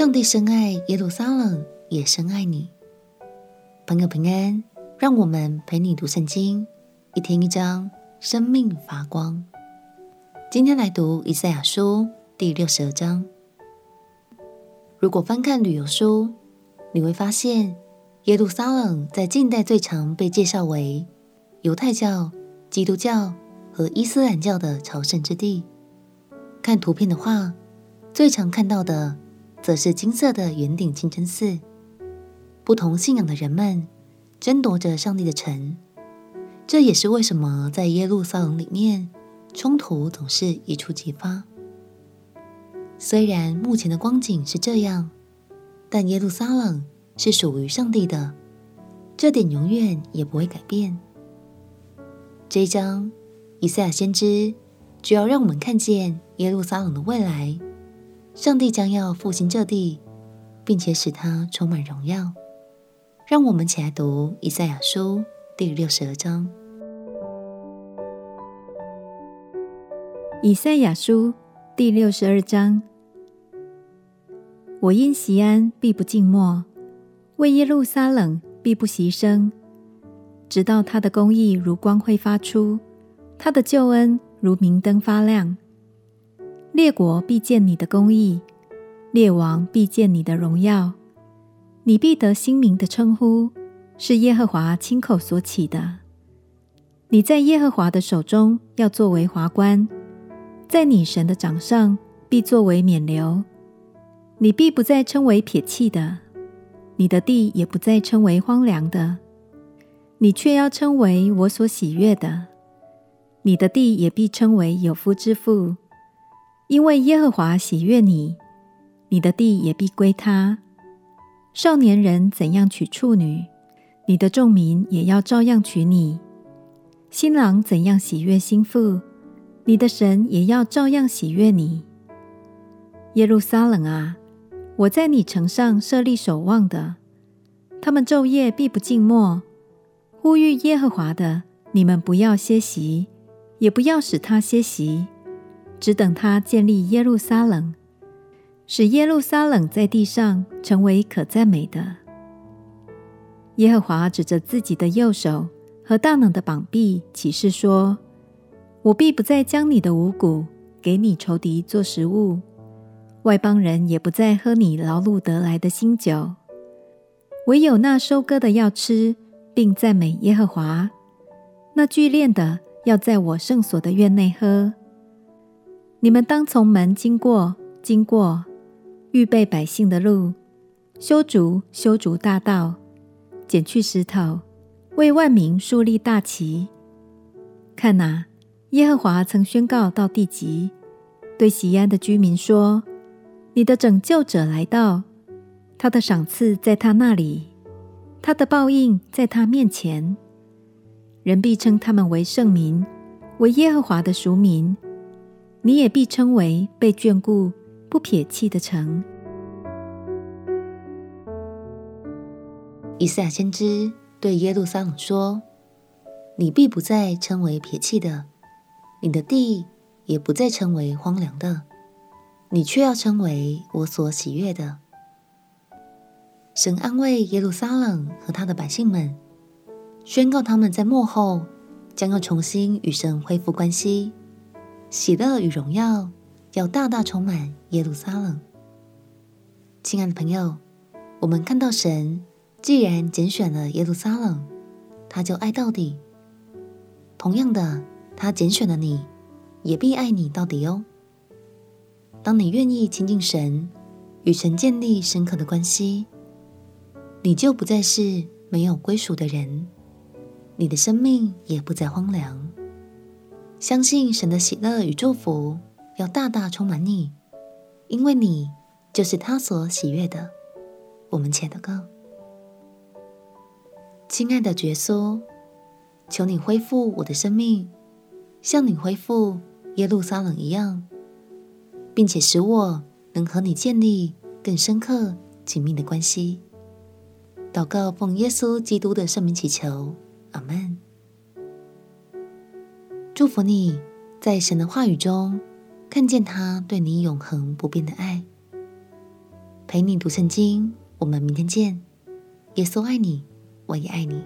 上帝深爱耶路撒冷，也深爱你。朋友平安，让我们陪你读圣经，一天一章，生命发光。今天来读以赛亚书第六十二章。如果翻看旅游书，你会发现耶路撒冷在近代最常被介绍为犹太教、基督教和伊斯兰教的朝圣之地。看图片的话，最常看到的。则是金色的圆顶清真寺，不同信仰的人们争夺着上帝的城。这也是为什么在耶路撒冷里面冲突总是一触即发。虽然目前的光景是这样，但耶路撒冷是属于上帝的，这点永远也不会改变。这一章，以赛亚先知主要让我们看见耶路撒冷的未来。上帝将要复兴这地，并且使它充满荣耀。让我们起来读以赛亚书第六十二章。以赛亚书第六十二章：我因锡安必不静默，为耶路撒冷必不息声，直到他的公义如光辉发出，他的救恩如明灯发亮。列国必见你的公义，列王必见你的荣耀，你必得新名的称呼，是耶和华亲口所起的。你在耶和华的手中要作为华冠，在你神的掌上必作为冕旒。你必不再称为撇弃的，你的地也不再称为荒凉的，你却要称为我所喜悦的。你的地也必称为有夫之妇。因为耶和华喜悦你，你的地也必归他。少年人怎样娶处女，你的众民也要照样娶你。新郎怎样喜悦新妇，你的神也要照样喜悦你。耶路撒冷啊，我在你城上设立守望的，他们昼夜必不静默，呼吁耶和华的，你们不要歇息，也不要使他歇息。只等他建立耶路撒冷，使耶路撒冷在地上成为可赞美的。耶和华指着自己的右手和大能的膀臂起誓说：“我必不再将你的五谷给你仇敌做食物，外邦人也不再喝你劳碌得来的新酒。唯有那收割的要吃，并赞美耶和华；那聚敛的要在我圣所的院内喝。”你们当从门经过，经过，预备百姓的路，修筑修筑大道，剪去石头，为万民树立大旗。看哪，耶和华曾宣告到地极，对锡安的居民说：“你的拯救者来到，他的赏赐在他那里，他的报应在他面前。人必称他们为圣民，为耶和华的赎民。”你也必称为被眷顾、不撇弃的城。以赛亚先知对耶路撒冷说：“你必不再称为撇弃的，你的地也不再称为荒凉的，你却要称为我所喜悦的。”神安慰耶路撒冷和他的百姓们，宣告他们在末后将要重新与神恢复关系。喜乐与荣耀要大大充满耶路撒冷。亲爱的朋友，我们看到神既然拣选了耶路撒冷，他就爱到底。同样的，他拣选了你，也必爱你到底哦。当你愿意亲近神，与神建立深刻的关系，你就不再是没有归属的人，你的生命也不再荒凉。相信神的喜乐与祝福要大大充满你，因为你就是他所喜悦的。我们且祷告，亲爱的耶稣，求你恢复我的生命，像你恢复耶路撒冷一样，并且使我能和你建立更深刻紧密的关系。祷告奉耶稣基督的圣名祈求，阿门。祝福你在神的话语中看见他对你永恒不变的爱。陪你读圣经，我们明天见。耶稣爱你，我也爱你。